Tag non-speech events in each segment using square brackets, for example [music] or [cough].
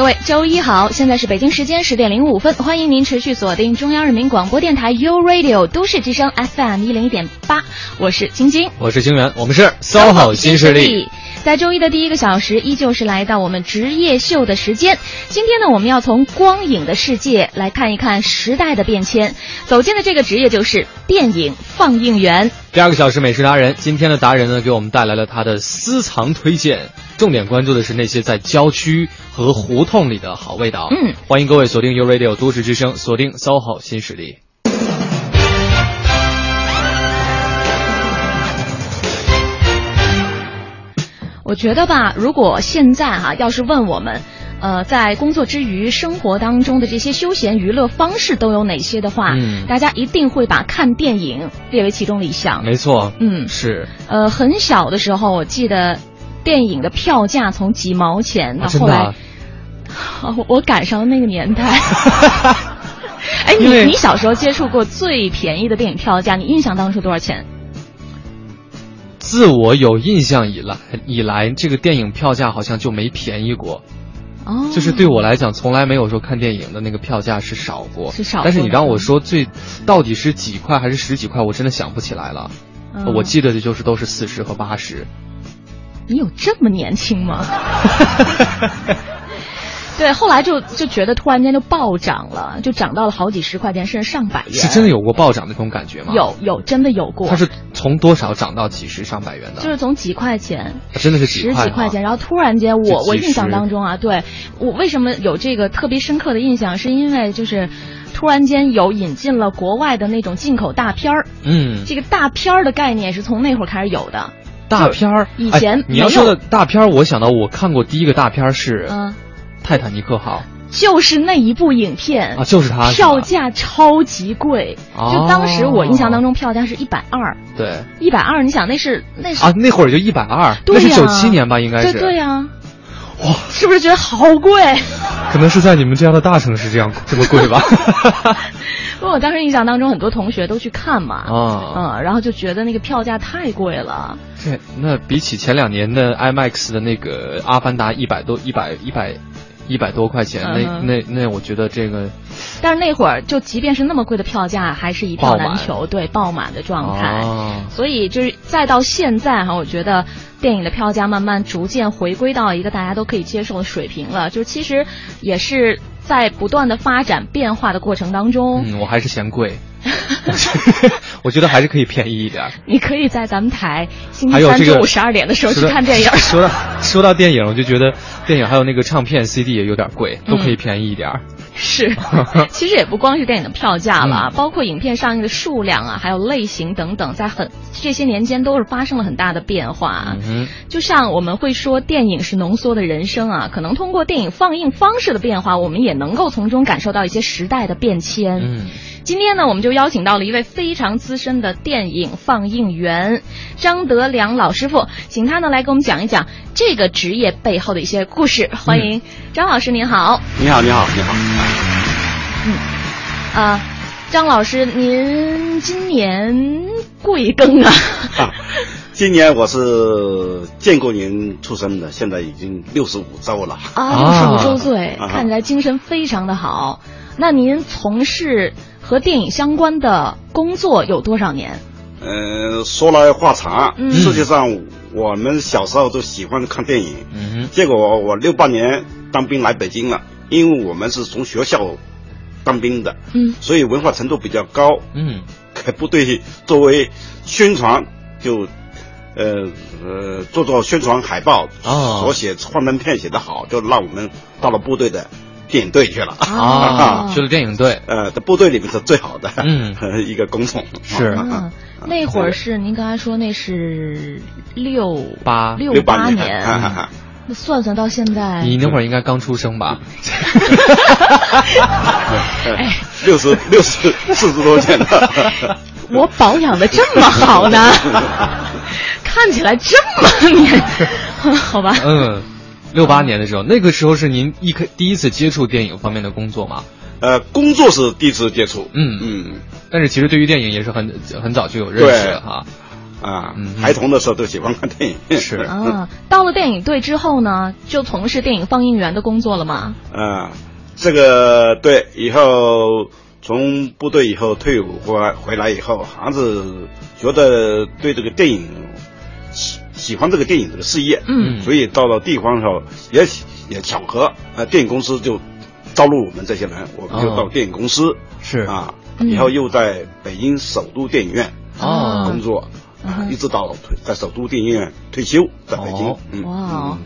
各位，周一好！现在是北京时间十点零五分，欢迎您持续锁定中央人民广播电台 u Radio 都市之声 FM 一零一点八，我是晶晶，我是晶圆，我们是 SOHO 新势力。在周一的第一个小时，依旧是来到我们职业秀的时间。今天呢，我们要从光影的世界来看一看时代的变迁。走进的这个职业就是电影放映员。第二个小时美食达人，今天的达人呢，给我们带来了他的私藏推荐，重点关注的是那些在郊区和胡同里的好味道。嗯，欢迎各位锁定 u Radio 都市之声，锁定 SOHO 新势力。我觉得吧，如果现在哈，要是问我们，呃，在工作之余生活当中的这些休闲娱乐方式都有哪些的话，嗯，大家一定会把看电影列为其中的一项。没错，嗯，是。呃，很小的时候，我记得电影的票价从几毛钱到后来，[laughs] 我赶上了那个年代。[laughs] 哎，你你小时候接触过最便宜的电影票价，你印象当中是多少钱？自我有印象以来，以来这个电影票价好像就没便宜过，哦，就是对我来讲，从来没有说看电影的那个票价是少过，是少。但是你让我说最到底是几块还是十几块，我真的想不起来了。嗯、我记得的就是都是四十和八十。你有这么年轻吗？[laughs] 对，后来就就觉得突然间就暴涨了，就涨到了好几十块钱，甚至上百元。是真的有过暴涨的那种感觉吗？有有，真的有过。它是从多少涨到几十上百元的？就是从几块钱，真的是几十几块钱，然后突然间，我我印象当中啊，对我为什么有这个特别深刻的印象，是因为就是突然间有引进了国外的那种进口大片儿。嗯，这个大片儿的概念是从那会儿开始有的。大片儿以前、哎、你要说的大片儿，我想到我看过第一个大片是嗯。泰坦尼克号。就是那一部影片啊，就是它，票价超级贵，哦、就当时我印象当中票价是一百二，对，一百二，你想那是那是啊，那会儿就一百二，那是九七年吧，应该是，对对呀、啊，哇，是不是觉得好贵？可能是在你们这样的大城市这样这么贵吧。[laughs] 因为我当时印象当中，很多同学都去看嘛，啊，嗯，然后就觉得那个票价太贵了。对，那比起前两年的 IMAX 的那个《阿凡达》一百多、一百、一百。一百多块钱，嗯、那那那，我觉得这个，但是那会儿就即便是那么贵的票价，还是一票难求，对，爆满的状态。哦、所以就是再到现在哈，我觉得电影的票价慢慢逐渐回归到一个大家都可以接受的水平了。就是其实也是在不断的发展变化的过程当中。嗯，我还是嫌贵。[laughs] 我觉得还是可以便宜一点。你可以在咱们台星期三中午十二点的时候去看电影。[laughs] 说到说到电影，我就觉得电影还有那个唱片 CD 也有点贵，都可以便宜一点。是，[laughs] 其实也不光是电影的票价了，嗯、包括影片上映的数量啊，还有类型等等，在很这些年间都是发生了很大的变化。嗯、就像我们会说，电影是浓缩的人生啊，可能通过电影放映方式的变化，我们也能够从中感受到一些时代的变迁。嗯。今天呢，我们就邀请到了一位非常资深的电影放映员张德良老师傅，请他呢来给我们讲一讲这个职业背后的一些故事。欢迎张老师，您好。你好，你好，你好。嗯，啊，张老师，您今年贵庚啊？啊，今年我是建国年出生的，现在已经六十五周了。啊，六十五周岁，啊、看起来精神非常的好。那您从事？和电影相关的工作有多少年？呃，说来话长。嗯、实际上，我们小时候都喜欢看电影。嗯，结果我六八年当兵来北京了，因为我们是从学校当兵的，嗯，所以文化程度比较高。嗯，给部队作为宣传，就呃呃做做宣传海报，哦，所写幻灯片写得好，就让我们到了部队的。电影队去了啊，去了电影队，呃，在部队里面是最好的，嗯，[laughs] 一个工种。是。啊、那会儿是您刚才说那是六八。六八年，那算算到现在，你那会儿应该刚出生吧？[laughs] 哎，六十六十四十多年了，[laughs] 我保养的这么好呢。看起来这么年，好吧？嗯，六八年的时候，那个时候是您一开第一次接触电影方面的工作吗？呃，工作是第一次接触，嗯嗯，但是其实对于电影也是很很早就有认识了哈。啊，孩童的时候都喜欢看电影。是啊，[laughs] 到了电影队之后呢，就从事电影放映员的工作了吗？啊，这个对，以后从部队以后退伍回来回来以后，还是觉得对这个电影喜喜欢这个电影这个事业，嗯，所以到了地方时候也也巧合，呃，电影公司就招录我们这些人，我们就到电影公司是。啊，以后又在北京首都电影院啊工作。啊，一直到退在首都电影院退休，在北京。嗯、哇，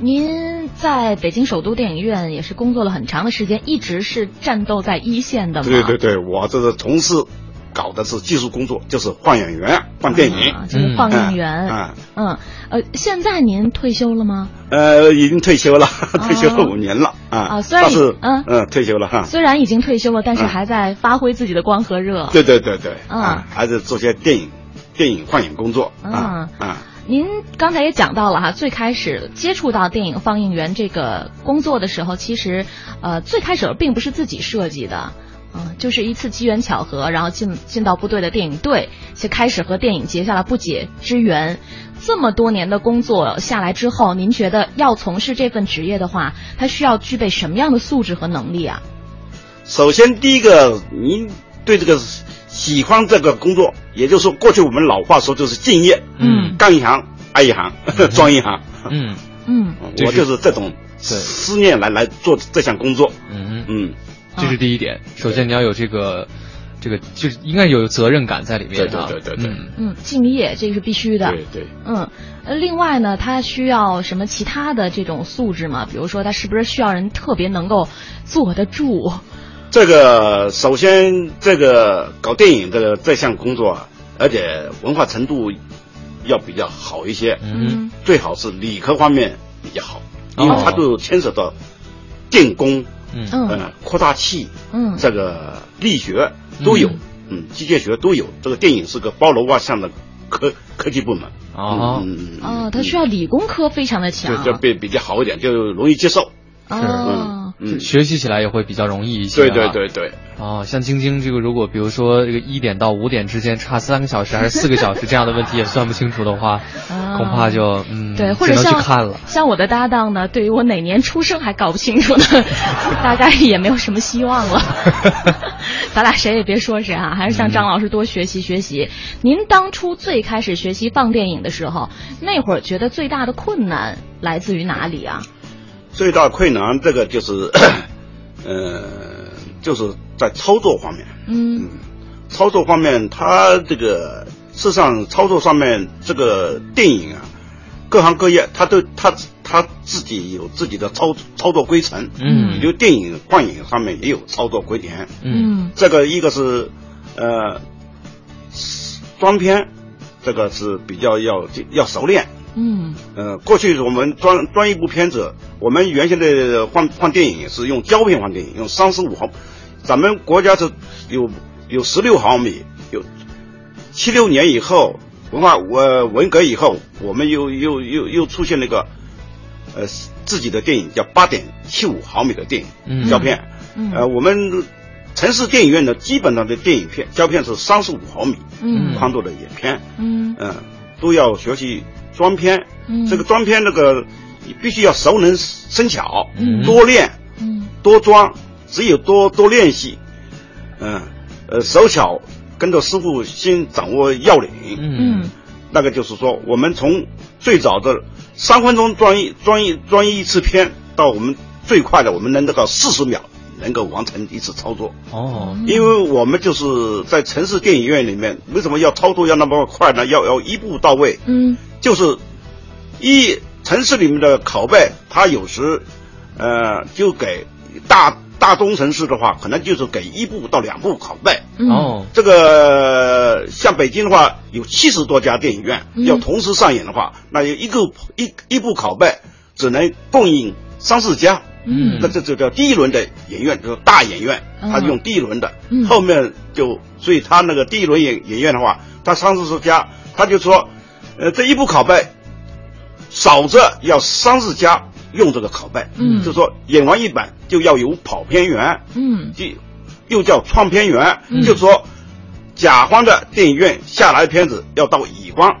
您在北京首都电影院也是工作了很长的时间，一直是战斗在一线的吗？对对对，我这是从事搞的是技术工作，就是放演员、放电影，啊、就是放映员。嗯嗯呃，现在您退休了吗？呃，已经退休了，[laughs] 退休了五年了啊。啊，虽然是嗯嗯退休了哈。虽然已经退休了，但是还在发挥自己的光和热。对对对对，啊，还是做些电影。电影放映工作啊啊！您刚才也讲到了哈，最开始接触到电影放映员这个工作的时候，其实呃最开始并不是自己设计的，嗯，就是一次机缘巧合，然后进进到部队的电影队，就开始和电影结下了不解之缘。这么多年的工作下来之后，您觉得要从事这份职业的话，他需要具备什么样的素质和能力啊？首先，第一个，您对这个。喜欢这个工作，也就是说，过去我们老话说就是敬业，嗯，干一行爱一行，装一行，嗯。嗯，我就是这种思念来来做这项工作，嗯。嗯，这是第一点。首先你要有这个，这个就是应该有责任感在里面，对对对对对，嗯，敬业这个是必须的，对对，嗯，呃，另外呢，他需要什么其他的这种素质吗？比如说，他是不是需要人特别能够坐得住？这个首先，这个搞电影这个这项工作，而且文化程度要比较好一些，嗯，最好是理科方面比较好，因为它都牵扯到电工，嗯。嗯，扩大器，嗯，这个力学都有，嗯，机械学都有。这个电影是个包罗万象的科科技部门，哦，嗯哦，它需要理工科非常的强，就就比比较好一点，就容易接受，哦。嗯，学习起来也会比较容易一些。对对对对。哦，像晶晶这个，如果比如说这个一点到五点之间差三个小时还是四个小时这样的问题也算不清楚的话，[laughs] 恐怕就嗯对，或者像看了。像我的搭档呢，对于我哪年出生还搞不清楚呢，大概也没有什么希望了。[laughs] 咱俩谁也别说谁啊，还是向张老师多学习学习。您当初最开始学习放电影的时候，那会儿觉得最大的困难来自于哪里啊？最大困难，这个就是，[coughs] 呃，就是在操作方面。嗯，操作方面，它这个事实上操作上面，这个电影啊，各行各业，它都它它自己有自己的操操作规程。嗯，比如电影放映上面也有操作规典。嗯，这个一个是呃，装片，这个是比较要要熟练。嗯，呃，过去我们装装一部片子，我们原先的放放电影是用胶片放电影，用三十五毫，咱们国家是有有十六毫米，有七六年以后文化文文革以后，我们又又又又出现那个呃自己的电影叫八点七五毫米的电影胶片，嗯，呃，我们城市电影院的基本上的电影片胶片是三十五毫米，嗯，宽度的影片，嗯。嗯，都要学习。装片，嗯，这个装片那个你必须要熟能生巧，嗯，多练，嗯，多装，只有多多练习，嗯，呃，手巧跟着师傅先掌握要领，嗯，那个就是说，我们从最早的三分钟装一装一装一次片，到我们最快的我们能得到四十秒能够完成一次操作。哦，因为我们就是在城市电影院里面，为什么要操作要那么快呢？要要一步到位，嗯。就是一城市里面的拷贝，它有时，呃，就给大大中城市的话，可能就是给一部到两部拷贝。哦，这个像北京的话，有七十多家电影院，嗯、要同时上演的话，那有一个一一部拷贝只能供应三四家。嗯，那这就叫第一轮的影院，就是大影院，它用第一轮的，嗯、后面就所以它那个第一轮影影院的话，它三四十家，他就说。呃，这一部拷贝，少则要三四家用这个拷贝，嗯，就说演完一版就要有跑片员，嗯，就又叫创片源，就说甲方的电影院下来的片子要到乙方，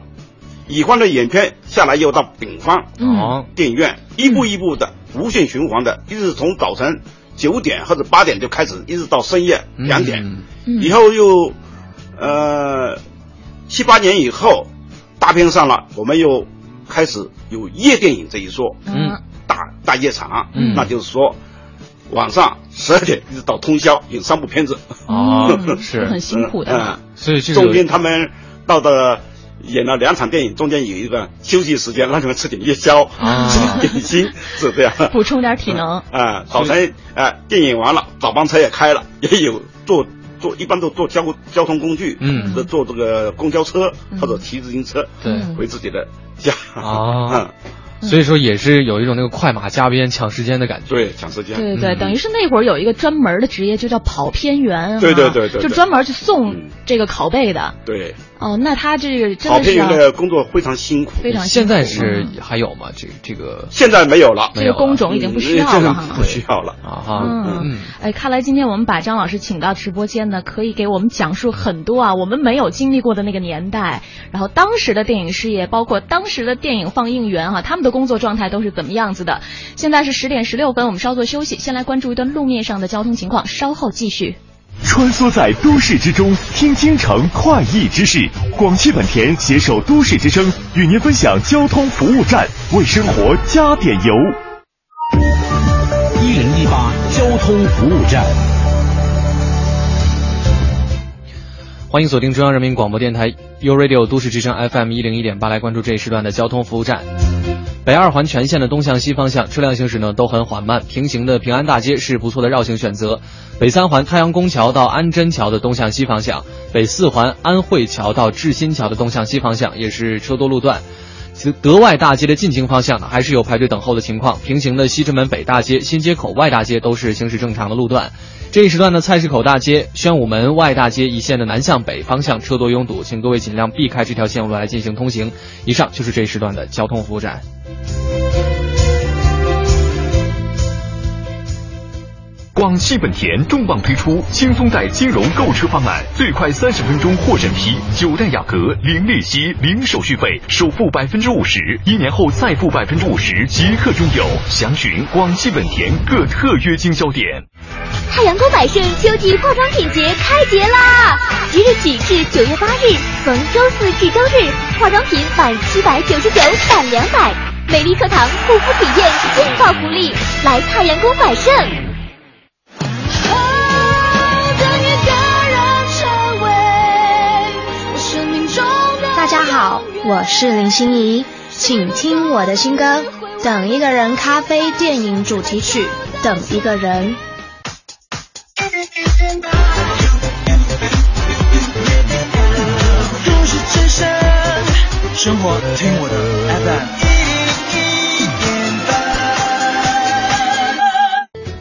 乙方的影片下来又到丙方，嗯，电影院一步一步的无限循环的，一直从早晨九点或者八点就开始，一直到深夜两点，嗯以后又呃七八年以后大片上了，我们又开始有夜电影这一说，嗯。大大夜场，嗯。那就是说晚上十二点一直到通宵演三部片子，哦嗯 [laughs] 是很辛苦的。嗯，所以这个中间他们到的演了两场电影，中间有一个休息时间，让他们吃点夜宵，啊。吃点点心，是这样。补充点体能。啊，早晨啊，电影完了，早班车也开了，也有坐坐，一般都坐交交通工具，嗯是坐这个公交车嗯或者骑自行车，对嗯回自己的家。啊 [laughs] 嗯，所以说也是有一种那个快马加鞭抢时间的感觉。对，抢时间。对对对，嗯等于是那会儿有一个专门的职业，就叫跑偏员啊。对对对对对就专门去送嗯这个拷贝的。对，哦，那他这个真的是要员的工作非常辛苦，非常辛苦现在是嗯还有吗？这这个现在没有了，这个工种已经不需要了。嗯不需要了。啊哈，嗯，哎，看来今天我们把张老师请到直播间呢，可以给我们讲述很多啊，我们没有经历过的那个年代，然后当时的电影事业，包括当时的电影放映员哈、他们的工作状态都是怎么样子的。现在是十点十六分，我们稍作休息，先来关注一段路面上的交通情况，稍后继续。穿梭在都市之中，听京城快意之事。广汽本田携手都市之声，与您分享交通服务站，为生活加点油。一零一八交通服务站。欢迎锁定中央人民广播电台 u Radio 都市之声 FM 一零一点八，来关注这一时段的交通服务站。北二环全线的东向西方向车辆行驶呢都很缓慢，平行的平安大街是不错的绕行选择。北三环太阳宫桥到安贞桥的东向西方向，北四环安慧桥到志新桥的东向西方向也是车多路段。德外大街的进京方向呢，还是有排队等候的情况。平行的西直门北大街、新街口外大街都是行驶正常的路段。这一时段的菜市口大街、宣武门外大街一线的南向北方向车多拥堵，请各位尽量避开这条线路来进行通行。以上就是这一时段的交通服务站。广汽本田重磅推出轻松贷金融购车方案，最快三十分钟获审批，九代雅阁零利息、零手续费，首付百分之五十，一年后再付百分之五十，即刻拥有。详询广汽本田各特约经销点。太阳宫百盛秋季化妆品节开节啦！即日起至九月八日，逢周四至周日，化妆品满七百九十九返两百，美丽课堂护肤体验劲爆福利，来太阳宫百盛。家好，我是林心怡，请听我的新歌《等一个人》咖啡电影主题曲《等一个人》。都市之声，生活听我的 FM。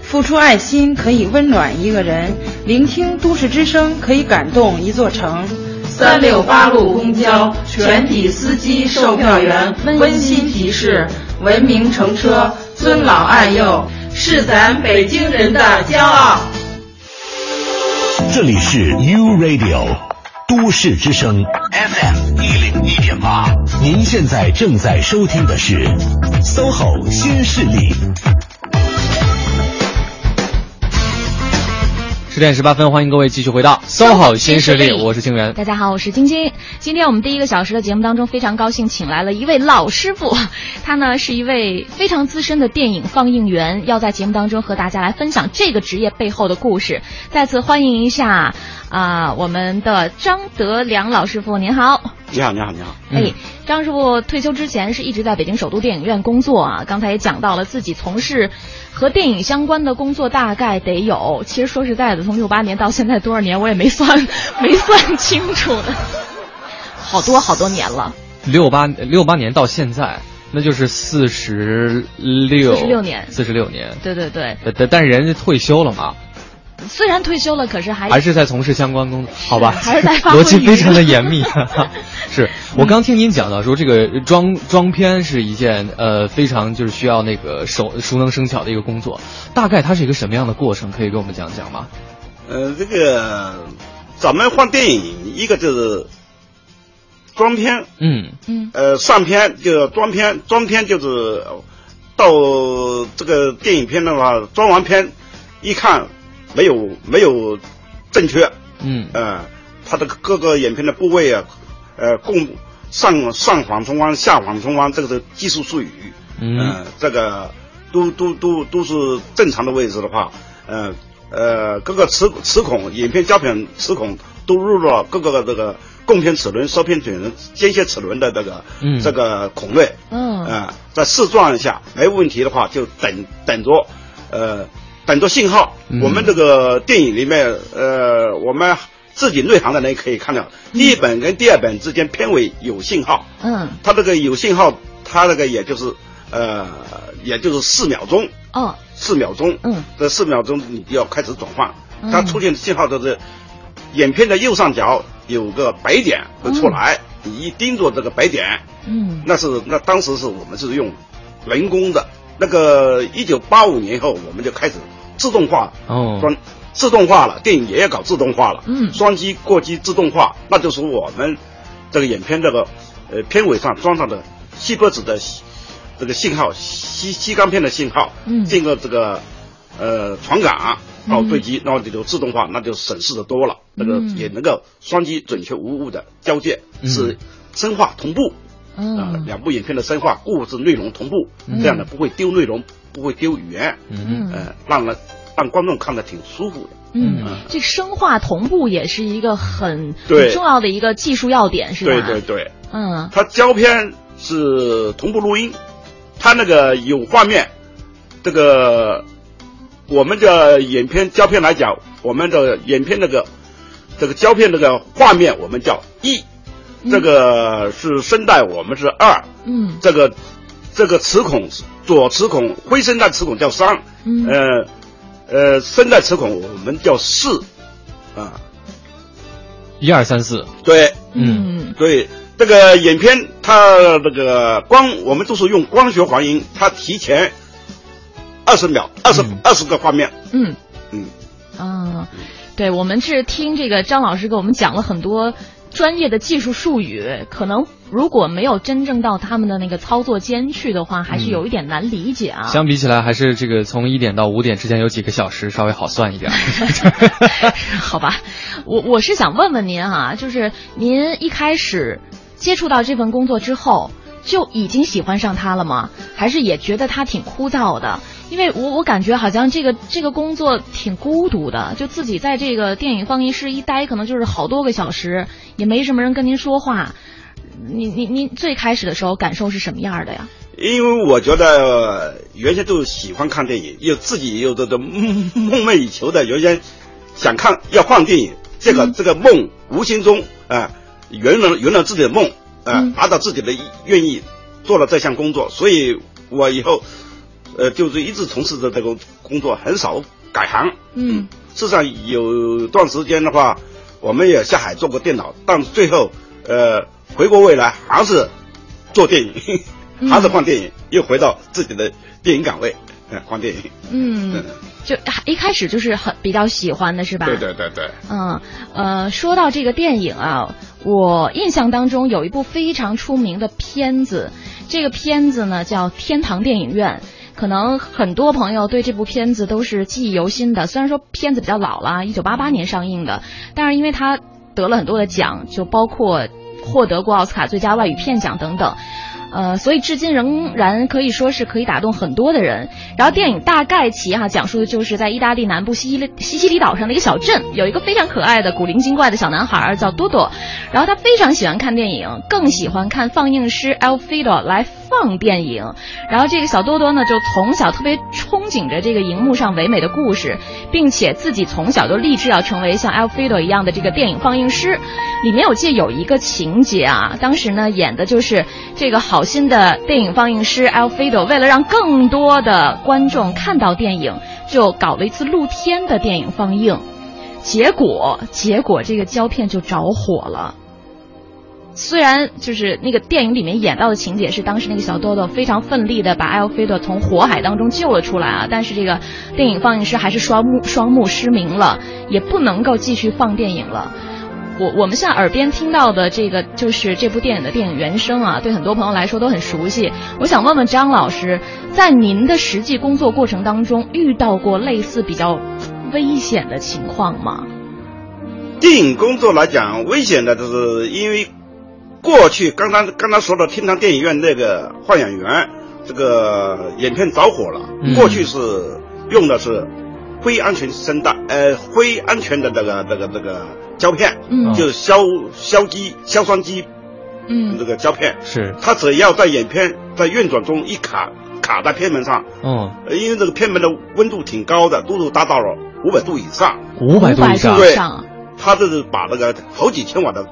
付出爱心可以温暖一个人，聆听都市之声可以感动一座城。三六八路公交全体司机、售票员温馨提示：文明乘车，尊老爱幼，是咱北京人的骄傲。这里是 U Radio 都市之声 FM 一零一点八，您现在正在收听的是 SOHO 新势力。十点十八分，欢迎各位继续回到 SOHO 新势力，我是清源。大家好，我是晶晶。今天我们第一个小时的节目当中，非常高兴请来了一位老师傅，[laughs] 他呢是一位非常资深的电影放映员，要在节目当中和大家来分享这个职业背后的故事。再次欢迎一下啊、我们的张德良老师傅，您好。你好，你好，你好。哎，张师傅退休之前是一直在北京首都电影院工作啊。刚才也讲到了自己从事和电影相关的工作，大概得有，其实说实在的，从六八年到现在多少年，我也没算 [laughs] 没算清楚呢，好多好多年了。六八六八年到现在，那就是四十六四十六年四十六年。对对对，但但但是人家退休了嘛，虽然退休了，可是还还是在从事相关工作，好吧？[laughs] 还是在逻辑非常的严密。[laughs] 是我刚听您讲到说，这个装装片是一件呃非常就是需要那个手熟能生巧的一个工作，大概它是一个什么样的过程？可以给我们讲讲吗？呃，这个咱们换电影，一个就是装片，嗯嗯，呃，上片就装片，装片就是到这个电影片的话，装完片一看没有没有正确，嗯，呃，它的各个眼片的部位啊，呃，共上上缓冲弯、下缓冲弯，这个是技术术语，嗯，这个都都都都是正常的位置的话，呃。呃，各个齿齿孔、眼片胶片齿孔都入了各个这个供片齿轮、收片齿轮、间歇齿轮的这个、嗯、这个孔内。嗯。呃，在试转一下没问题的话，就等等着，呃，等着信号。嗯、我们这个电影里面，呃，我们自己内行的人可以看到，第一本跟第二本之间片尾有信号。嗯。它这个有信号，它那个也就是呃，也就是四秒钟。哦。四秒钟，嗯，这四秒钟你就要开始转换。嗯、它出现信号都是，影片的右上角有个白点会出来，嗯、你一盯着这个白点，嗯，那是那当时是我们是用人工的。那个一九八五年后，我们就开始自动化，哦，装自动化了，电影也要搞自动化了，嗯，双击过机自动化，那就是我们这个影片这个呃片尾上装上的锡箔纸的。这个信号，吸吸钢片的信号，嗯，进了这个呃传感，然后对机，然后这就自动化，那就省事的多了。那个也能够双击准确无误的交界，是深化同步，啊，两部影片的深化，故事内容同步，这样的不会丢内容，不会丢语言，嗯，呃，让人让观众看得挺舒服的。嗯，这深化同步也是一个很很重要的一个技术要点，是吧？对对对，嗯，它胶片是同步录音。它那个有画面，这个我们的影片胶片来讲，我们的影片那个这个胶片那个画面，我们叫一，这个是声带，我们是二，嗯，这个这个齿孔左齿孔灰声带齿孔叫三，嗯，呃呃声带齿孔我们叫四，啊，一二三四，对，嗯，对。这个影片它那个光，我们都是用光学还原，它提前二十秒，二十二十个画面。嗯。嗯。啊，对，我们是听这个张老师给我们讲了很多专业的技术术语，可能如果没有真正到他们的那个操作间去的话，还是有一点难理解啊。相比起来，还是这个从一点到五点之间有几个小时稍微好算一点。[laughs] 好吧，我我是想问问您啊，就是您一开始。接触到这份工作之后，就已经喜欢上他了吗？还是也觉得他挺枯燥的？因为我我感觉好像这个这个工作挺孤独的，就自己在这个电影放映室一待，可能就是好多个小时，也没什么人跟您说话。你你您最开始的时候感受是什么样的呀？因为我觉得原先都喜欢看电影，又自己有这个梦梦寐以求的，原先想看要放电影，这个、嗯、这个梦无形中啊。呃圆了圆了自己的梦，啊、呃，嗯达到自己的愿意，做了这项工作，所以我以后，呃，就是一直从事着这个工作，很少改行。嗯，事实上有段时间的话，我们也下海做过电脑，但最后，呃，回过未来还是做电影，[laughs] 还是换电影，嗯、又回到自己的电影岗位，呃，换电影。嗯。就一开始就是很比较喜欢的是吧？对对对对。嗯呃，说到这个电影啊，我印象当中有一部非常出名的片子，这个片子呢叫《天堂电影院》，可能很多朋友对这部片子都是记忆犹新的。虽然说片子比较老了，一九八八年上映的，但是因为它得了很多的奖，就包括获得过奥斯卡最佳外语片奖等等。呃，所以至今仍然可以说是可以打动很多的人。然后电影大概其哈、讲述的就是在意大利南部西西里西西里岛上的一个小镇，有一个非常可爱的古灵精怪的小男孩叫多多，然后他非常喜欢看电影，更喜欢看放映师 Alfredo 来放电影。然后这个小多多呢，就从小特别憧憬着这个荧幕上唯美的故事，并且自己从小就立志要成为像 Alfredo 一样的这个电影放映师。里面我记得有一个情节啊，当时呢演的就是这个好。好心的电影放映师 Alfredo 为了让更多的观众看到电影，就搞了一次露天的电影放映，结果结果这个胶片就着火了。虽然就是那个电影里面演到的情节是当时那个小豆豆非常奋力的把艾尔菲多从火海当中救了出来啊，但是这个电影放映师还是双目双目失明了，也不能够继续放电影了。我我们现在耳边听到的这个就是这部电影的电影原声啊，对很多朋友来说都很熟悉。我想问问张老师，在您的实际工作过程当中遇到过类似比较危险的情况吗？电影工作来讲，危险的就是因为。过去刚刚刚刚说的天堂电影院那个幻影园，这个影片着火了。过去是用的是非安全声带，呃，非安全的那个那个那个胶片，嗯，就是硝硝基硝酸基，嗯，这个胶片。是。它只要在眼片在运转中一卡卡在片门上，嗯，因为这个片门的温度挺高的，度数达到了五百度以上，五百度以上，对，它就是把那个好几千瓦的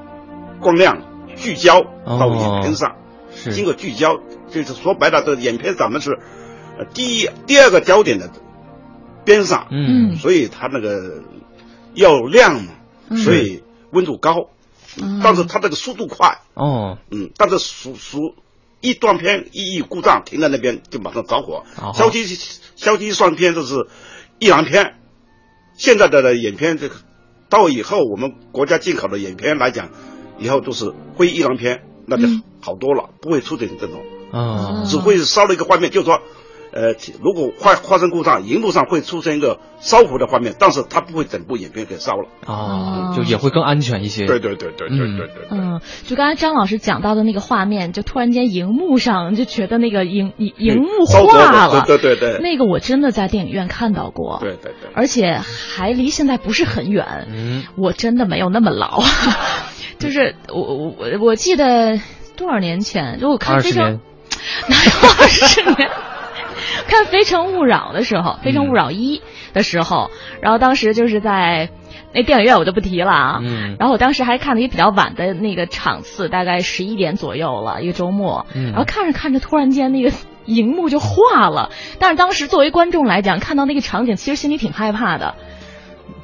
光亮。聚焦到眼片上，是。经过聚焦，就是说白了，这眼片咱们是呃第一、第二个焦点的边上，嗯，所以它那个要亮嘛，所以温度高，但是它这个速度快，哦，嗯，但是属属一断片一一故障停在那边就马上着火，消机消机算片就是一燃片，现在的眼片这个到以后我们国家进口的眼片来讲。以后都是灰一燃片，那就好多了，不会出现这种。啊，只会烧了一个画面，就是说，呃，如果发发生故障，荧幕上会出现一个烧糊的画面，但是它不会整部影片给烧了啊，就也会更安全一些。对对对对对对对。嗯，就刚才张老师讲到的那个画面，就突然间荧幕上就觉得那个荧荧荧幕化了，对对对，那个我真的在电影院看到过，对对对，而且还离现在不是很远，嗯，我真的没有那么老。[laughs] 就是我我我我记得多少年前，如果看《非常》，哪有二十年？看《非诚勿扰》的时候，《非诚勿扰一》的时候，然后当时就是在那电影院，我就不提了啊。嗯。然后我当时还看了一个比较晚的那个场次，大概十一点左右了，一个周末。嗯。然后看着看着，突然间那个荧幕就化了。但是当时作为观众来讲，看到那个场景，其实心里挺害怕的。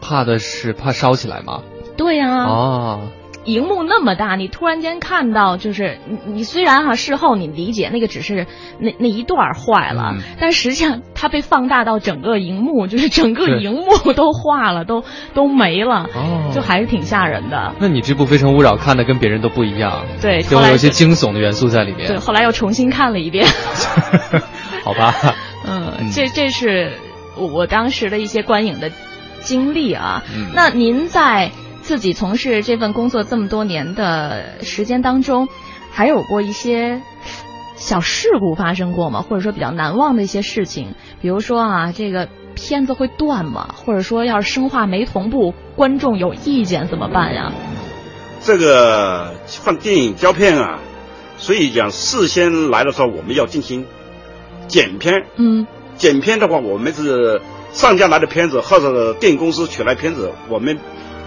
怕的是怕烧起来吗？对呀。哦。荧幕那么大，你突然间看到，就是你你虽然哈事后你理解那个只是那那一段坏了，但实际上它被放大到整个荧幕，就是整个荧幕都化了，都都没了，就还是挺吓人的。那你这部《非诚勿扰》看的跟别人都不一样，对，就有一些惊悚的元素在里面。对，后来又重新看了一遍。[laughs] 好吧。嗯，这这是我我当时的一些观影的经历啊。那您在。自己从事这份工作这么多年的时间当中，还有过一些小事故发生过吗？或者说比较难忘的一些事情？比如说啊，这个片子会断吗？或者说要是声画没同步，观众有意见怎么办呀？这个放电影胶片啊，所以讲事先来的时候我们要进行剪片。嗯，剪片的话，我们是上家来的片子或者电影公司取来片子，我们。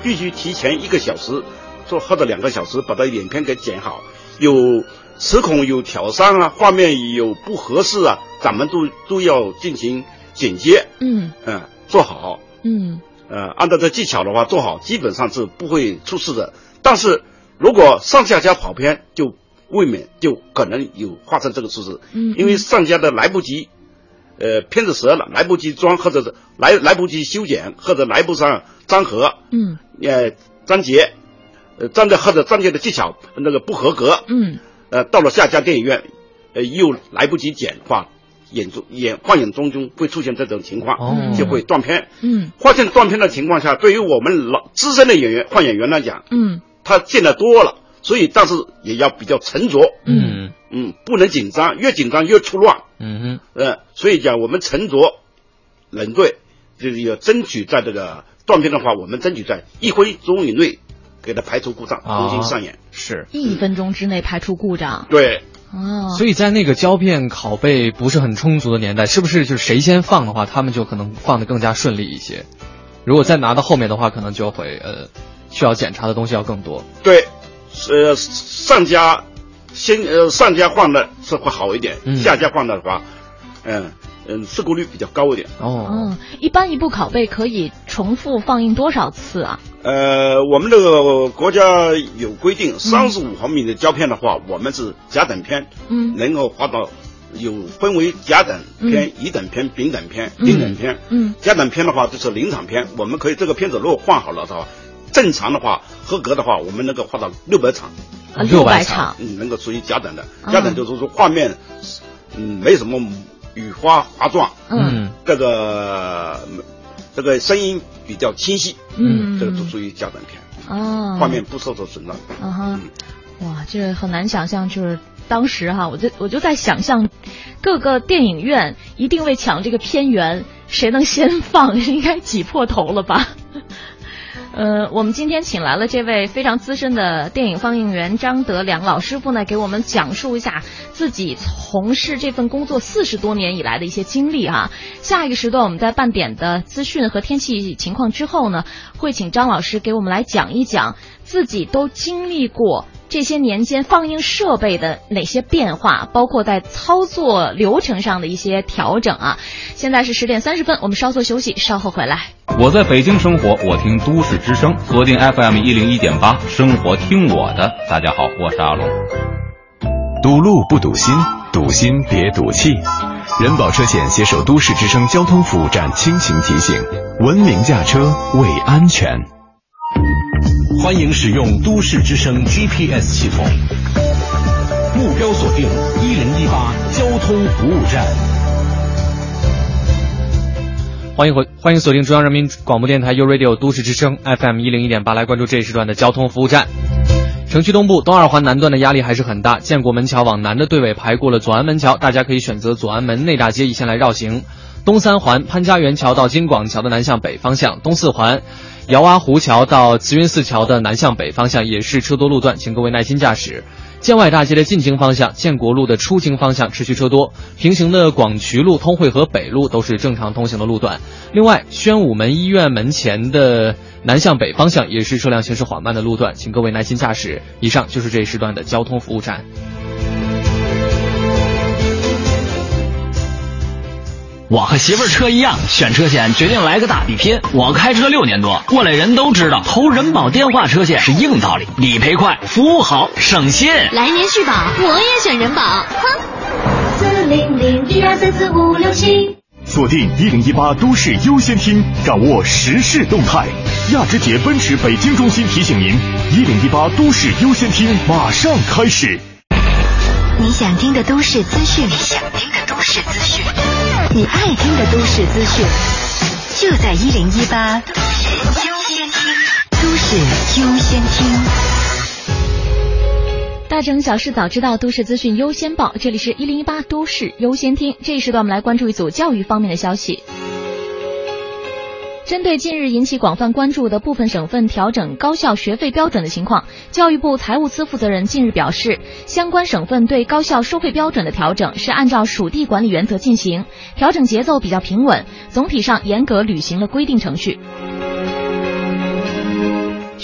必须提前一个小时，做或者两个小时，把它影片给剪好。有齿孔有挑伤啊，画面有不合适啊，咱们都都要进行剪接。嗯嗯，做好。嗯呃，按照这技巧的话做好，基本上是不会出事的。但是如果上下家跑偏，就未免就可能有发生这个事实。嗯，因为上家的来不及，呃，片子折了，来不及装，或者是来来不及修剪，或者来不上粘合。嗯。呃，粘结，呃，粘的或者粘结的技巧那个不合格，嗯，呃，到了下家电影院，呃，又来不及剪的话，演中演幻影中中会出现这种情况，哦，就会断片，嗯，发现断片的情况下，对于我们老资深的演员换演员来讲，嗯，他见得多了，所以但是也要比较沉着，嗯嗯，不能紧张，越紧张越出乱，嗯哼，呃，所以讲我们沉着冷对，就是要争取在这个。断片的话，我们争取在一分钟以内给它排除故障，重新上演。是一分钟之内排除故障。对，哦，所以在那个胶片拷贝不是很充足的年代，是不是就是谁先放的话，他们就可能放的更加顺利一些？如果再拿到后面的话，可能就会呃需要检查的东西要更多。对，呃，上家先呃上家换的是会好一点，下家换的话，嗯嗯，事故率比较高一点。哦，嗯，一般一部拷贝可以重复放映多少次啊？呃，我们这个国家有规定，三十五毫米的胶片的话，我们是甲等片，嗯，能够发到有分为甲等片、乙等片、丙等片、丁等片。嗯，甲等片的话就是临场片，我们可以这个片子如果换好了的话，正常的话合格的话，我们能够画到六百场。六百场，嗯，能够属于甲等的。甲等就是说画面，嗯，没什么。雨花花状，嗯，这个这个声音比较清晰，嗯，这个都属于甲等片，哦，画面不受到损伤，嗯。哼，哇，这很难想象，就是当时哈，我就我就在想象，各个电影院一定为抢这个片源，谁能先放，[laughs] 应该挤破头了吧。呃，我们今天请来了这位非常资深的电影放映员张德良老师傅呢，给我们讲述一下自己从事这份工作四十多年以来的一些经历哈。下一个时段我们在半点的资讯和天气情况之后呢，会请张老师给我们来讲一讲自己都经历过。这些年间放映设备的哪些变化，包括在操作流程上的一些调整啊？现在是十点三十分，我们稍作休息，稍后回来。我在北京生活，我听都市之声，锁定 FM 一零一点八，生活听我的。大家好，我是阿龙。堵路不堵心，堵心别堵气。人保车险携手都市之声交通服务站亲情提醒：文明驾车为安全。欢迎使用都市之声 GPS 系统，目标锁定一零一八交通服务站。欢迎回，欢迎锁定中央人民广播电台 u Radio 都市之声 FM 一零一点八，来关注这一时段的交通服务站。城区东部东二环南段的压力还是很大，建国门桥往南的队尾排过了左安门桥，大家可以选择左安门内大街一线来绕行。东三环潘家园桥到金广桥的南向北方向，东四环。姚洼湖桥到慈云寺桥的南向北方向也是车多路段，请各位耐心驾驶。建外大街的进京方向、建国路的出京方向持续车多，平行的广渠路、通惠河北路都是正常通行的路段。另外，宣武门医院门前的南向北方向也是车辆行驶缓慢的路段，请各位耐心驾驶。以上就是这一时段的交通服务站。我和媳妇儿车一样，选车险决定来个大比拼。我开车六年多，过来人都知道，投人保电话车险是硬道理，理赔快，服务好，省心。来年续保，我也选人保。哼。四零零一二三四五六七，锁定一零一八都市优先听，掌握时事动态。亚之杰奔驰北京中心提醒您，一零一八都市优先听马上开始。你想听的都市资讯，你想听的都市资讯。你爱听的都市资讯，就在一零一八都市优先听。都市优先听。大城小事早知道，都市资讯优先报。这里是一零一八都市优先听。这一时段，我们来关注一组教育方面的消息。针对近日引起广泛关注的部分省份调整高校学费标准的情况，教育部财务司负责人近日表示，相关省份对高校收费标准的调整是按照属地管理原则进行，调整节奏比较平稳，总体上严格履行了规定程序。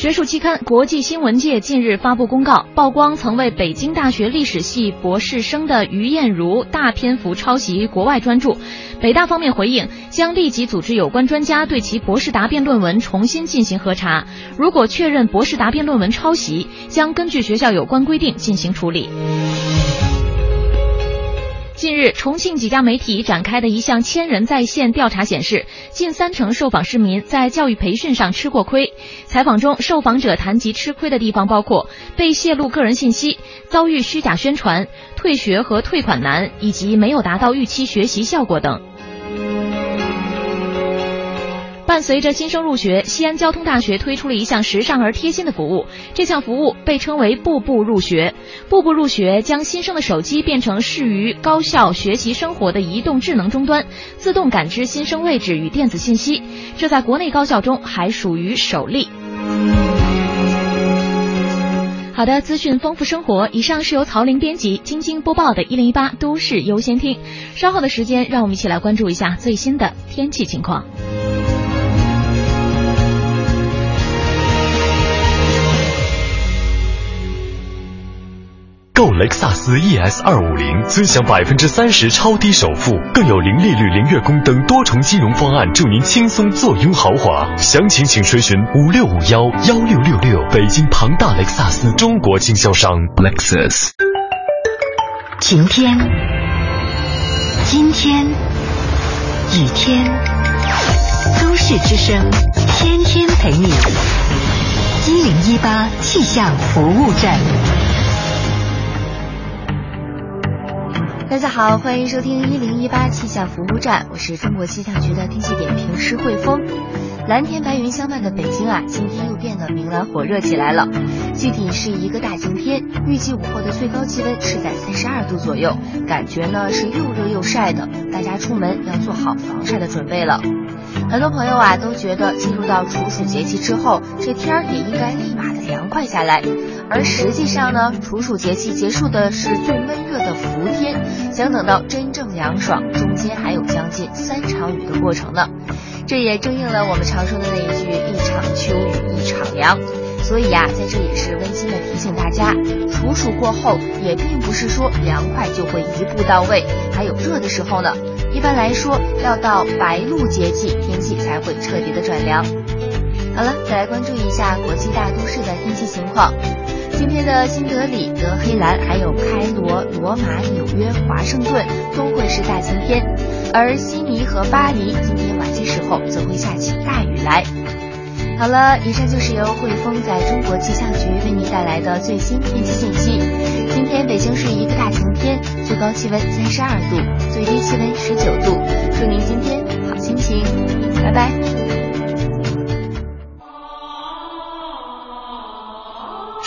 学术期刊《国际新闻界》近日发布公告，曝光曾为北京大学历史系博士生的于艳茹大篇幅抄袭国外专著。北大方面回应，将立即组织有关专家对其博士答辩论文重新进行核查，如果确认博士答辩论文抄袭，将根据学校有关规定进行处理。近日，重庆几家媒体展开的一项千人在线调查显示，近三成受访市民在教育培训上吃过亏。采访中，受访者谈及吃亏的地方包括被泄露个人信息、遭遇虚假宣传、退学和退款难，以及没有达到预期学习效果等。伴随着新生入学，西安交通大学推出了一项时尚而贴心的服务。这项服务被称为“步步入学”。步步入学将新生的手机变成适于高校学习生活的移动智能终端，自动感知新生位置与电子信息。这在国内高校中还属于首例。好的，资讯丰富生活。以上是由曹林编辑、晶晶播报的《一零一八都市优先听》。稍后的时间，让我们一起来关注一下最新的天气情况。购雷克萨斯 ES 二五零，尊享百分之三十超低首付，更有零利率、零月供等多重金融方案，助您轻松坐拥豪华。详情请垂询五六五幺幺六六六。北京庞大雷克萨斯中国经销商 Lexus。晴天，今天，雨天，都市之声，天天陪你。一零一八气象服务站。大家好，欢迎收听一零一八气象服务站，我是中国气象局的天气点评师汇丰。蓝天白云相伴的北京啊，今天又变得明朗火热起来了。具体是一个大晴天，预计午后的最高气温是在三十二度左右，感觉呢是又热又晒的，大家出门要做好防晒的准备了。很多朋友啊都觉得进入到处暑节气之后，这天儿也应该立马的凉快下来。而实际上呢，处暑节气结束的是最闷热的伏天，想等到真正凉爽，中间还有将近三场雨的过程呢。这也正应了我们常说的那一句“一场秋雨一场凉”。所以呀，在这也是温馨的提醒大家，处暑过后也并不是说凉快就会一步到位，还有热的时候呢。一般来说，要到白露节气，天气才会彻底的转凉。好了，再来关注一下国际大都市的天气情况。今天的新德里、德黑兰、还有开罗、罗马、纽约、华盛顿都会是大晴天，而悉尼和巴黎今天晚些时候则会下起大雨来。好了，以上就是由汇丰在中国气象局为您带来的最新天气信息。今天北京是一个大晴天，最高气温三十二度，最低气温十九度。祝您今天好心情，拜拜。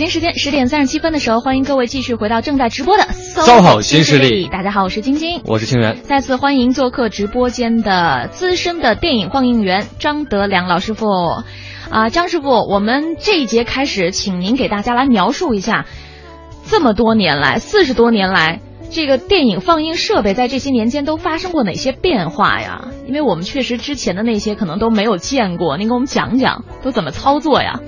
京时间十点三十七分的时候，欢迎各位继续回到正在直播的 SOHO 新势力。大家好，我是晶晶，我是清源。再次欢迎做客直播间的资深的电影放映员张德良老师傅。啊，张师傅，我们这一节开始，请您给大家来描述一下，这么多年来，四十多年来，这个电影放映设备在这些年间都发生过哪些变化呀？因为我们确实之前的那些可能都没有见过，您给我们讲讲都怎么操作呀？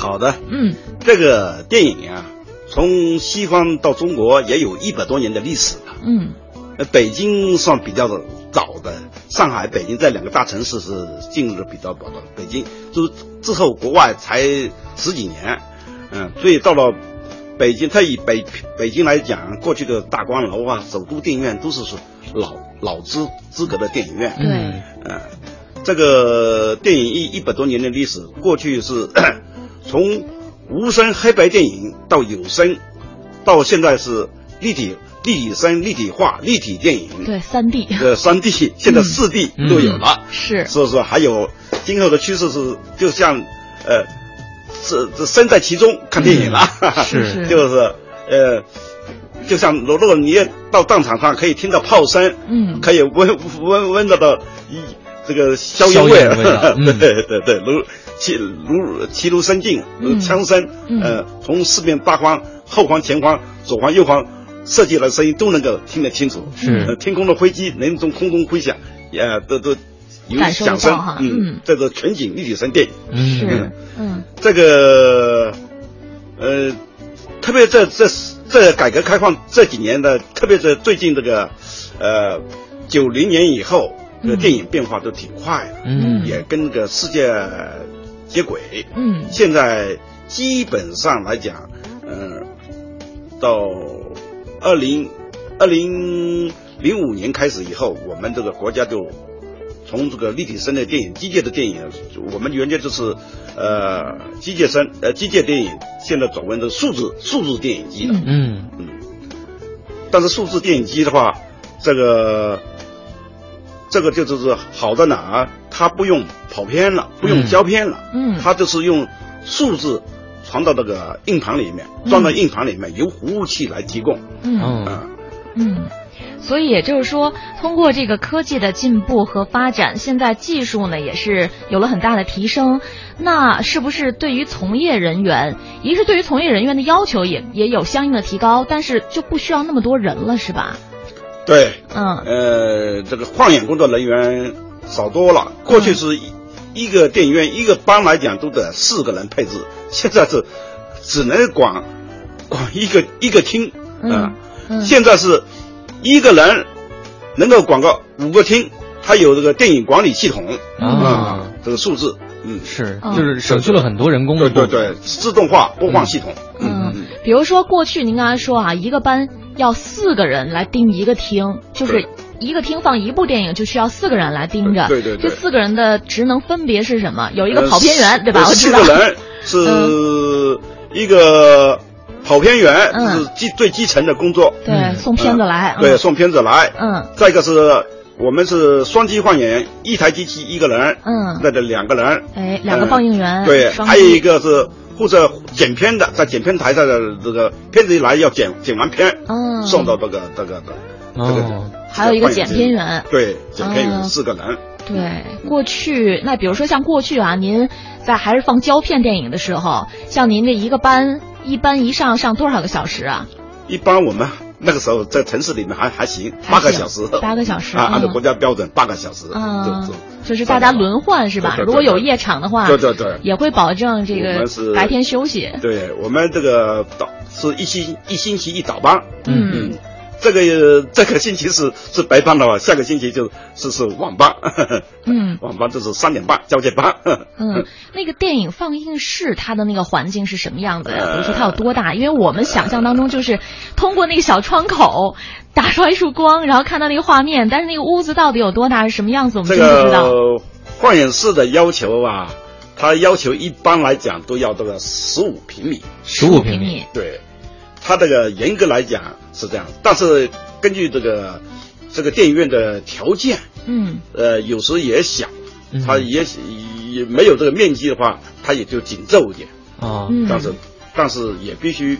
好的，嗯，这个电影啊，从西方到中国也有一百多年的历史了，嗯，呃，北京算比较的早的。上海、北京这两个大城市是进入的比较早的，北京就是之后国外才十几年，嗯，所以到了北京，它以北北京来讲，过去的大观楼啊、首都电影院都是是老老资资格的电影院，对，嗯，这个电影一一百多年的历史，过去是从无声黑白电影到有声，到现在是立体。立体声、立体化、立体电影，对，三 D，呃，三 D，现在四 D 都有了，是，所以说还有今后的趋势是，就像，呃，是这身在其中看电影了，是，[laughs] 就是呃，就像如果你到战场上可以听到炮声，嗯，可以闻闻闻到的一这个硝烟味，[laughs] 对对对，如其如其如声尽，如枪声，呃，从四面八方、后方、前方、左方、右方。设计的声音都能够听得清楚。是呃天空的飞机能从空中飞翔，呃，都都有响声哈。嗯嗯，这个全景立体声电影。是，嗯这个呃，特别在这这改革开放这几年的，特别是最近这个呃九零年以后，这个电影变化都挺快的，嗯也跟这个世界接轨。嗯现在基本上来讲，嗯、到二零二零零五年开始以后，我们这个国家就从这个立体声的电影、机械的电影，我们原先就是呃机械声呃机械电影，现在转为这数字数字电影机了。嗯嗯但是数字电影机的话，这个这个就是好在哪儿？它不用跑偏了，不用胶片了，嗯它就是用数字传到这个硬盘里面，嗯装到硬盘里面，由服务器来提供。嗯啊嗯。所以也就是说，通过这个科技的进步和发展，现在技术呢也是有了很大的提升。那是不是对于从业人员，一是对于从业人员的要求也也有相应的提高，但是就不需要那么多人了，是吧？对，嗯。呃，这个放映工作人员少多了。过去是一一个电影院一个班来讲都得四个人配置，现在是只能管管一个一个厅啊、嗯。现在是一个人能够管个五个厅，它有这个电影管理系统啊。这个数字，嗯，是嗯。就是省去了很多人工的对对对，自动化播放系统，嗯，比如说过去您刚才说啊，一个班要四个人来盯一个厅，就是一个厅放一部电影就需要四个人来盯着。对对对这四个人的职能分别是什么？有一个呃跑片员，对吧？呃我知道。四个人是一个跑片员，嗯是基最基层的工作。对，送片子来。对，嗯送片子来。嗯再一个是我们是双机换演，一台机器一个人，嗯，那得两个人。哎，两个放映员。嗯对，还有一个是负责剪片的，在剪片台上的这个片子一来要剪剪完片，嗯送到这个这个的这个。哦还有一个剪片员。对，剪片员嗯四个人。对，过去那比如说像过去啊，您在还是放胶片电影的时候，像您这一个班一班一上上多少个小时啊？一般我们那个时候在城市里面还还行，八个小时，八个小时啊，按照嗯国家标准八个小时，嗯。就是大家轮换是吧？如果有夜场的话，对对对。也会保证这个白天休息。对我们这个倒是一星一星期一倒班，嗯这个这个星期是是白班的话，下个星期就是是晚班，嗯 [laughs] 晚班就是三点半交接班。嗯，[laughs] 那个电影放映室它的那个环境是什么样子呃呀？比如说它有多大？因为我们想象当中就是通过那个小窗口打出来一束光，然后看到那个画面，但是那个屋子到底有多大是什么样子，我们这真不知道。个放映室的要求啊，它要求一般来讲都要这个十五平米，十五平米对，它这个严格来讲是这样，但是根据这个这个电影院的条件，嗯。呃，有时也小，嗯。它也也没有这个面积的话，它也就紧凑一点，啊嗯但是但是也必须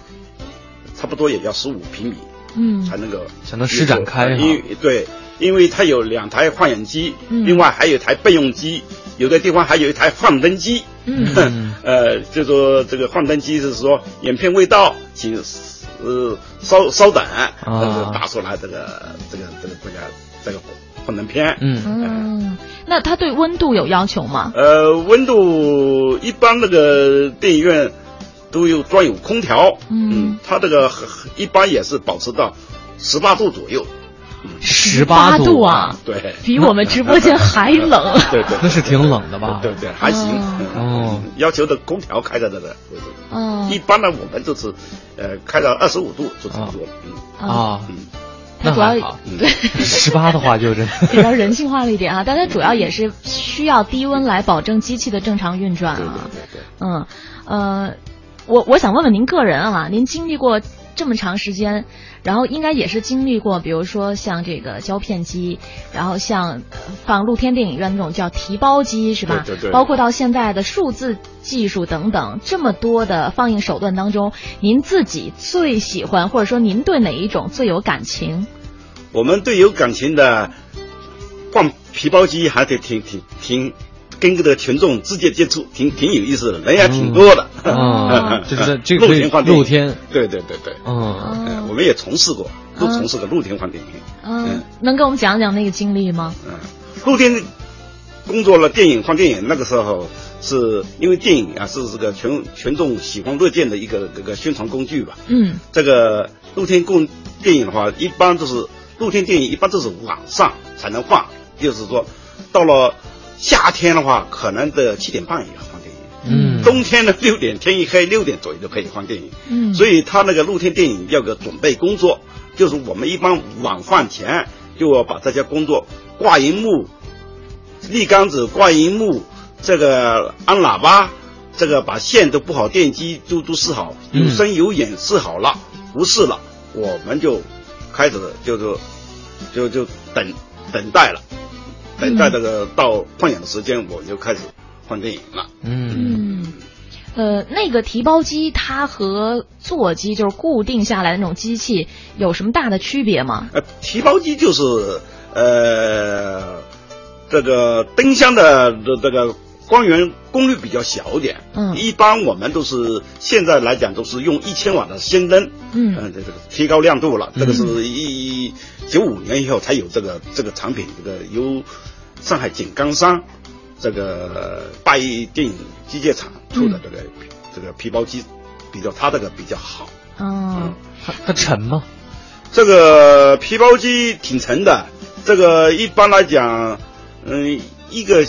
差不多也要十五平米嗯。才能够才能施展开哈。因为对，因为它有两台放映机，嗯。另外还有一台备用机，有的地方还有一台幻灯机。嗯。[laughs] 呃，就说这个幻灯机是说影片未到，请呃稍稍等，呃打出来这个这个这个这个这个幻灯片。嗯嗯，那它对温度有要求吗？呃，温度一般那个电影院都有装有空调，嗯，它这个很一般也是保持到十八度左右。十八度度啊，对，比我们直播间还冷。[laughs] 对对，那是挺冷的吧？对对，还行。哦，要求的空调开在这个，哦。一般呢我们就是，呃，开到二十五度就差不多。了。嗯。啊，那主要那还好对。十八的话就是 [laughs] 比较人性化了一点啊，但它主要也是需要低温来保证机器的正常运转啊。嗯，呃，我我想问问您个人啊，您经历过这么长时间，然后应该也是经历过，比如说像这个胶片机，然后像呃放露天电影院那种叫提包机是吧？对对对包括到现在的数字技术等等，这么多的放映手段当中，您自己最喜欢或者说您对哪一种最有感情？我们对有感情的放皮包机还得挺挺挺。跟这个群众直接接触，挺挺有意思的，人也挺多的。啊 [laughs] 就是这个露天放电影露天对对对对。嗯，我们们也从事过，都从事过露天放电影。嗯，能给我们讲讲那个经历吗？嗯，露天工作了电影放电影，那个时候是因为电影啊是这个群群众喜欢乐见的一个这个宣传工具吧。嗯，这个露天供电影的话，一般都是露天电影一般都是晚上才能放，就是说到了夏天的话，可能的七点半也要放电影。嗯，冬天呢六点天一黑六点左右就可以放电影。嗯，所以他那个露天电影要个准备工作，就是我们一般晚饭前就要把这些工作挂荧幕、立杆子、挂荧幕，这个按喇叭，这个把线都布好，电机都都试好，有声有影试好了，不试了，我们就开始就是就就等等待了，等待这个到放映的时间，我就开始放电影了。嗯，呃，那个提包机它和座机就是固定下来的那种机器有什么大的区别吗？呃，提包机就是呃，这个灯箱的这这个光源功率比较小一点。嗯，一般我们都是现在来讲都是用一千瓦的氙灯。嗯，呃，这这个提高亮度了。这个是一九五年以后才有这个这个产品，这个由上海井冈山这个大一电影机械厂出的这个、这个皮包机，比较它这个比较好。嗯，它它沉吗？这个皮包机挺沉的，这个一般来讲，嗯，一个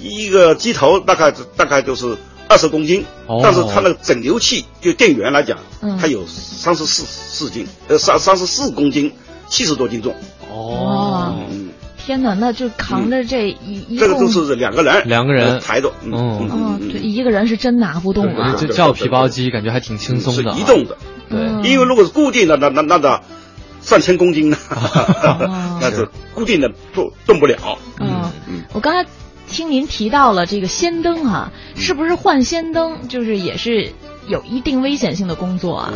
一个机头大概大概就是二十公斤，哦。但是它那个整流器就电源来讲，嗯。它有三十四四斤，呃三三十四公斤，七十多斤重。哦，嗯，天哪，那就扛着这一一这个都共是两个人，两个人呃抬着，嗯嗯哦，这一个人是真拿不动啊。这叫皮包机，感觉还挺轻松的啊。是移动的，对，因为如果是固定的，那那那的上千公斤呢 [laughs] [laughs] 那是固定的动动不了。嗯，我刚才听您提到了这个氙灯啊，是不是换氙灯就是也是有一定危险性的工作啊？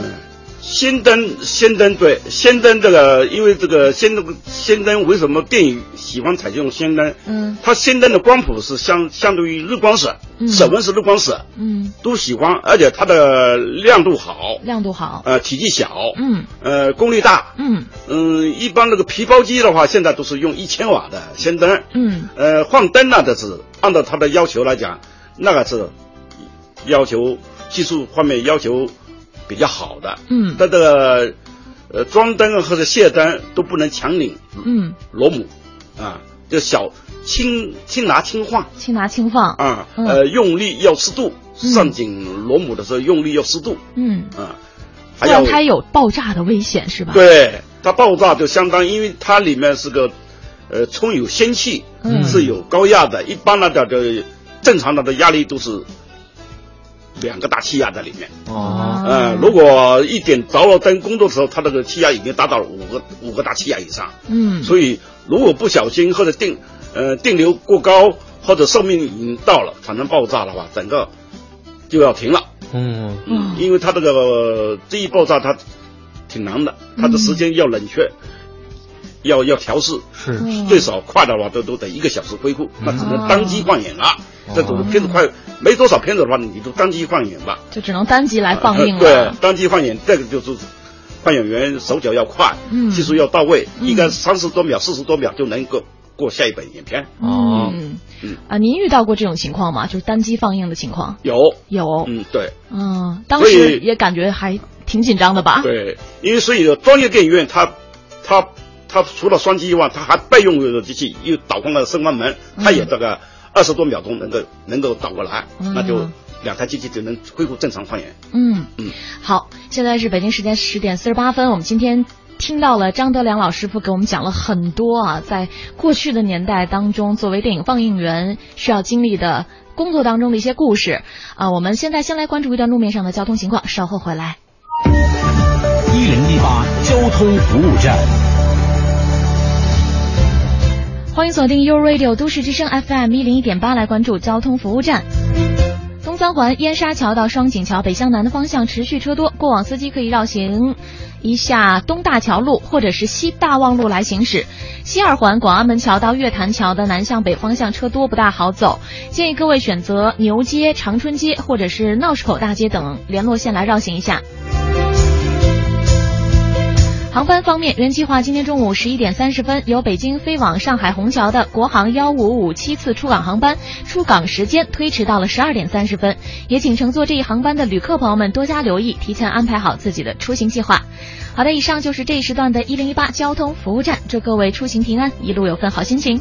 氙灯，氙灯对，氙灯这个，因为这个氙灯，氙灯为什么电影喜欢采用氙灯？嗯，它氙灯的光谱是相相对于日光色，色温是日光色，嗯，都喜欢，而且它的亮度好，亮度好，呃，体积小，嗯，呃，功率大，嗯。嗯，一般那个皮包机的话，现在都是用一千瓦的氙灯，嗯，呃，换灯呢，这是按照它的要求来讲，那个是要求技术方面要求比较好的，嗯，它的呃装灯或者卸灯都不能强拧嗯，螺母，啊，就小轻轻拿轻放。轻拿轻放，啊，嗯。呃，用力要适度，上紧螺母的时候用力要适度。嗯，啊，要然它有爆炸的危险是吧？，对，它爆炸就相当，因为它里面是个，呃，充有氙气，嗯。是有高压的。一般来讲，就正常的的压力都是两个大气压在里面。哦，呃，如果一点着了灯工作的时候，它那个气压已经达到了五个五个大气压以上。嗯，所以如果不小心或者电呃电流过高或者寿命已经到了产生爆炸的话，整个就要停了。嗯嗯，因为它这个这一爆炸它挺难的，它的时间要冷却，要要调试，是嗯最少快的话都都得一个小时恢复，那只能当机换眼了。哦这种片子快没多少片子的话，你就单机放映吧。就只能单机来放映了。对，单机放映，这个就是换演员手脚要快，嗯技术要到位，嗯应该三十多秒、四十多秒就能够过下一本影片。哦嗯嗯啊，您遇到过这种情况吗？就是单机放映的情况？有有，嗯，对嗯，当时也感觉还挺紧张的吧？对，因为所以专业电影院它它它除了双机以外，它还备用的机器，又导光了声光门，它也这个二十多秒钟能够能够转过来，嗯那就两台机器就能恢复正常放映。嗯嗯，好，现在是北京时间十点四十八分，我们今天。听到了张德良老师傅给我们讲了很多啊，在过去的年代当中，作为电影放映员需要经历的工作当中的一些故事啊。我们现在先来关注一段路面上的交通情况，稍后回来。一零一八交通服务站。欢迎锁定 U Radio 都市之声 FM 一零一点八，来关注交通服务站。东三环燕沙桥到双井桥北向南的方向持续车多，过往司机可以绕行一下东大桥路或者是西大望路来行驶。西二环广安门桥到月坛桥的南向北方向车多，不大好走，建议各位选择牛街、长春街或者是闹市口大街等联络线来绕行一下。航班方面，原计划今天中午十一点三十分由北京飞往上海虹桥的国航幺五五七次出港航班，出港时间推迟到了十二点三十分。也请乘坐这一航班的旅客朋友们多加留意，提前安排好自己的出行计划。好的，以上就是这一时段的一零一八交通服务站，祝各位出行平安，一路有份好心情。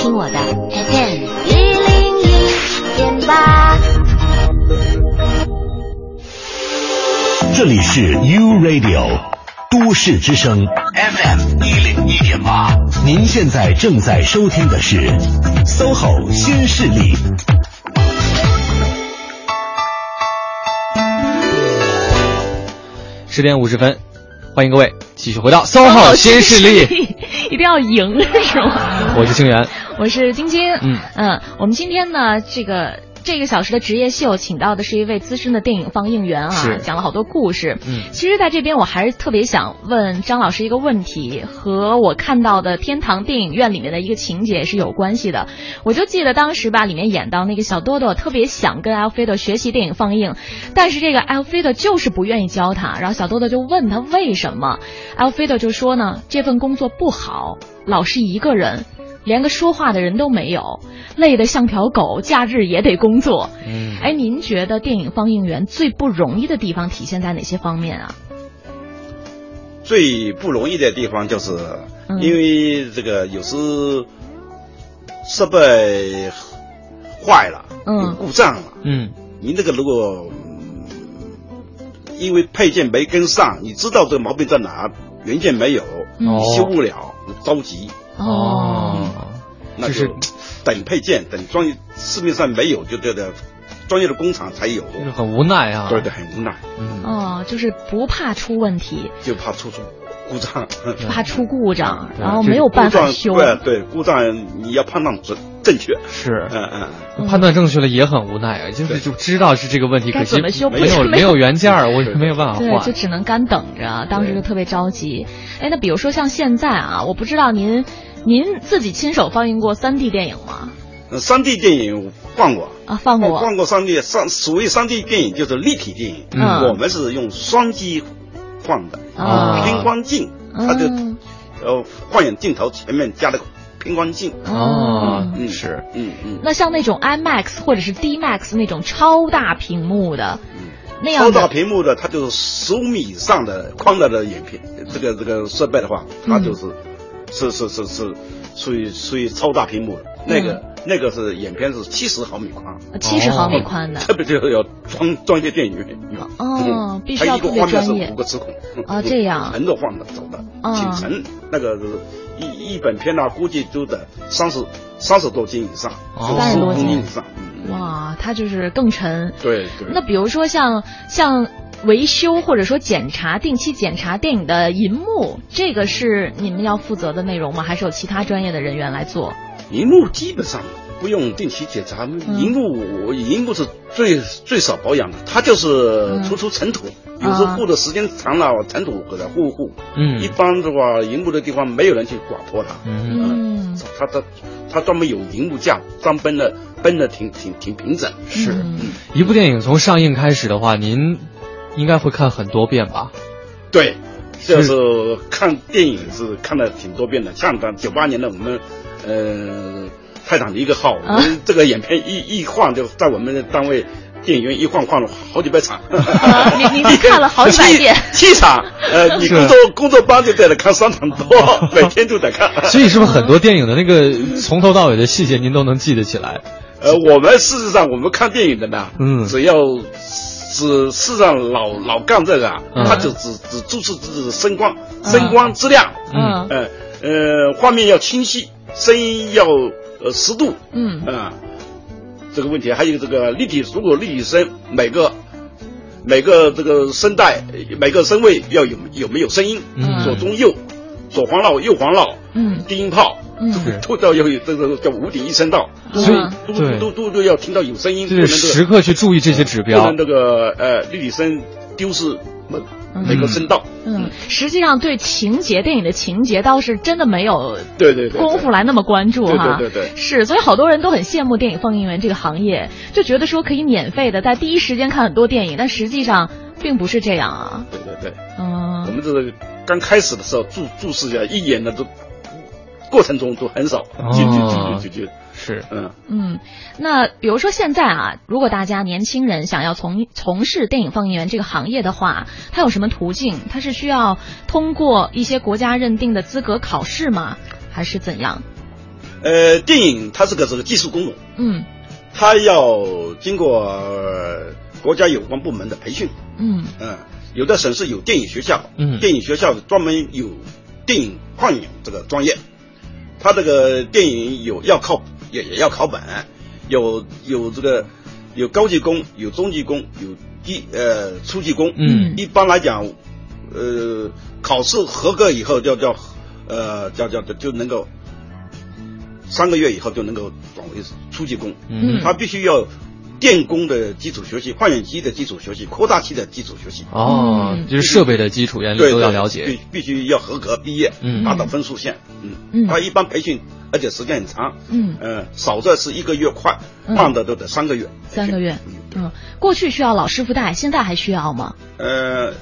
听我的 FM 一零一点八，这里是 U Radio 都市之声 FM 一零一点八，您现在正在收听的是 SOHO 新势力。十点五十分，欢迎各位继续回到 SOHO 新势力，一定要赢是吗？我是清源，我是晶晶，嗯嗯，我们今天呢，这个。这个小时的职业秀，请到的是一位资深的电影放映员啊，讲了好多故事。嗯，其实，在这边我还是特别想问张老师一个问题，和我看到的天堂电影院里面的一个情节是有关系的。我就记得当时吧，里面演到那个小多多特别想跟 Alfredo 学习电影放映，但是这个 Alfredo 就是不愿意教他。然后小多多就问他为什么，Alfredo 就说呢，这份工作不好，老是一个人。连个说话的人都没有，累得像条狗，假日也得工作。嗯，哎，您觉得电影放映员最不容易的地方体现在哪些方面啊？最不容易的地方就是，因为这个有时设备坏了，嗯，故障了，嗯，您这个如果因为配件没跟上，你知道这个毛病在哪，原件没有，你修不了，着急。哦，那就等配件，等专业市面上没有，就这个专业的工厂才有，就是很无奈啊。对对，很无奈。嗯，哦，就是不怕出问题，就怕出出故障，怕出故障，然后没有办法修。对对，故障你要判断准正确。是，嗯嗯，判断正确了也很无奈啊，就是就知道是这个问题，可惜没有没有原件我没有办法换，就只能干等着。当时就特别着急。哎，那比如说像现在啊，我不知道您。您自己亲手放映过三 D 电影吗？呃，三 D 电影放过。啊，放过，放过三 D 三，所谓三 D 电影就是立体电影，嗯，我们是用双机放的啊，偏光镜，它就呃放映镜头前面加了个偏光镜。哦，嗯是，嗯嗯，那像那种 IMAX 或者是 DMAX 那种超大屏幕的，那样超大屏幕的，它就是十五米以上的宽大的影片，这个这个设备的话，它就是。是是是是，属于属于超大屏幕的，那个那个是影片是七十毫米宽，七十毫米宽的，特别就是要装专业电影院哦，必须要特别专业。五个磁孔啊，这样横着放的走的，挺沉那个一一本片呢，估计都得三十三十多斤以上，三十多斤以上。哇，它就是更沉。对对。那比如说像像。维修或者说检查，定期检查电影的银幕，这个是你们要负责的内容吗？还是有其他专业的人员来做？银幕基本上不用定期检查，银幕银幕是最最少保养的，它就是突出尘土，有时候护的时间长了，尘土给它护一护。嗯，一般的话，银幕的地方没有人去刮破它。嗯，它它它专门有银幕架，专奔的奔的挺挺挺平整。是，一部电影从上映开始的话，您。应该会看很多遍吧？对，就是看电影是看了挺多遍的。像咱九八年的我们，呃，泰坦尼克号，我们这个影片一一晃就在我们的单位电影院一晃晃了好几百场。你你看了好几百遍？[laughs] 七场，呃，你工作工作班就在那看三场多，[laughs] 每天都在看。所以是不是很多电影的那个 [laughs] 从头到尾的细节您都能记得起来？呃，我们事实上我们看电影的呢，嗯，只要。是市上老老干这个啊，他就只只注视是声光，声光质量，嗯，呃呃，画面要清晰，声音要呃适度，嗯。啊，这个问题还有这个立体，如果立体声每个每个这个声带每个声位要有有没有声音，左中右，左环绕右环绕，嗯，低音炮。嗯，都要有这个叫五点一声道，所以都都都都要听到有声音，就是时刻去注意这些指标，不能这个呃立体声丢失每个声道。嗯，实际上对情节电影的情节倒是真的没有对对对功夫来那么关注哈。对对对，是，所以好多人都很羡慕电影放映员这个行业，就觉得说可以免费的在第一时间看很多电影，但实际上并不是这样啊。对对对，嗯，我们这个刚开始的时候注注视一下一眼的都过程中都很少，就就就就就。是，嗯。嗯，那比如说现在啊，如果大家年轻人想要从从事电影放映员这个行业的话，他有什么途径？他是需要通过一些国家认定的资格考试吗？还是怎样？呃，电影它是个这个技术工种，嗯，它要经过国家有关部门的培训，嗯。嗯，有的省市有电影学校，嗯，电影学校专门有电影放映这个专业，它这个电影有要靠。也也要考本，有有这个有高级工，有中级工，有低呃初级工。嗯，一般来讲，呃，考试合格以后，叫叫呃叫叫就能够三个月以后就能够转为初级工。嗯，他必须要电工的基础学习，换眼机的基础学习，扩大器的基础学习。哦，就是设备的基础原理都要了解，必必须要合格毕业，嗯，达到分数线。嗯嗯，他一般培训。而且时间很长，嗯，呃，少则是一个月，快慢的都得三个月。三个月，嗯，过去需要老师傅带，现在还需要吗？呃，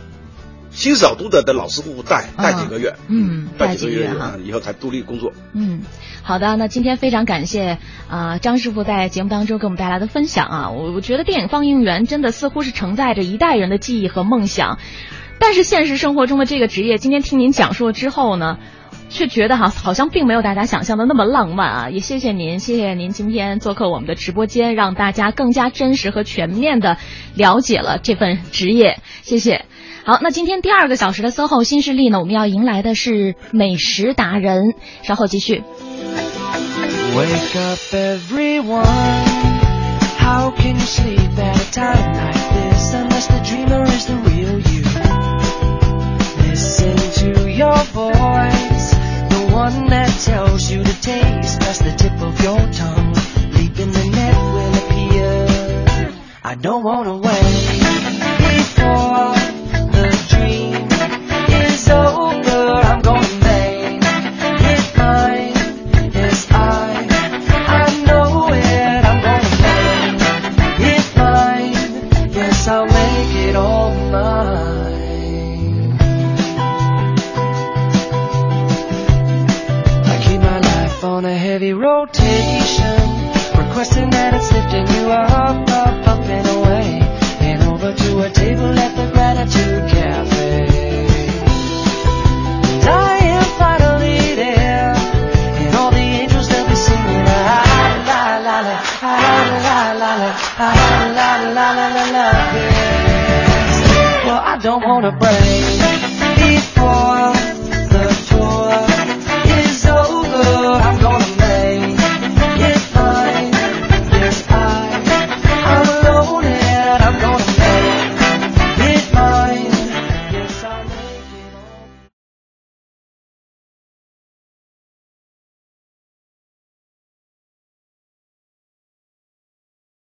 新少读的的老师傅带带几个月，嗯，带几个月哈，以后才独立工作。嗯，好的，那今天非常感谢啊张师傅在节目当中给我们带来的分享啊，我我觉得电影放映员真的似乎是承载着一代人的记忆和梦想，但是现实生活中的这个职业，今天听您讲述了之后呢？却觉得哈，好像并没有大家想象的那么浪漫啊！也谢谢您，谢谢您今天做客我们的直播间，让大家更加真实和全面的了解了这份职业。谢谢。好，那今天第二个小时的 SOHO 新势力呢，我们要迎来的是美食达人。稍后继续。Wake up everyone. How can you sleep at a time like this unless the dreamer is the real you? Listen to your voice. One that tells you to taste past the tip of your tongue. Leap in the net will appear. I don't wanna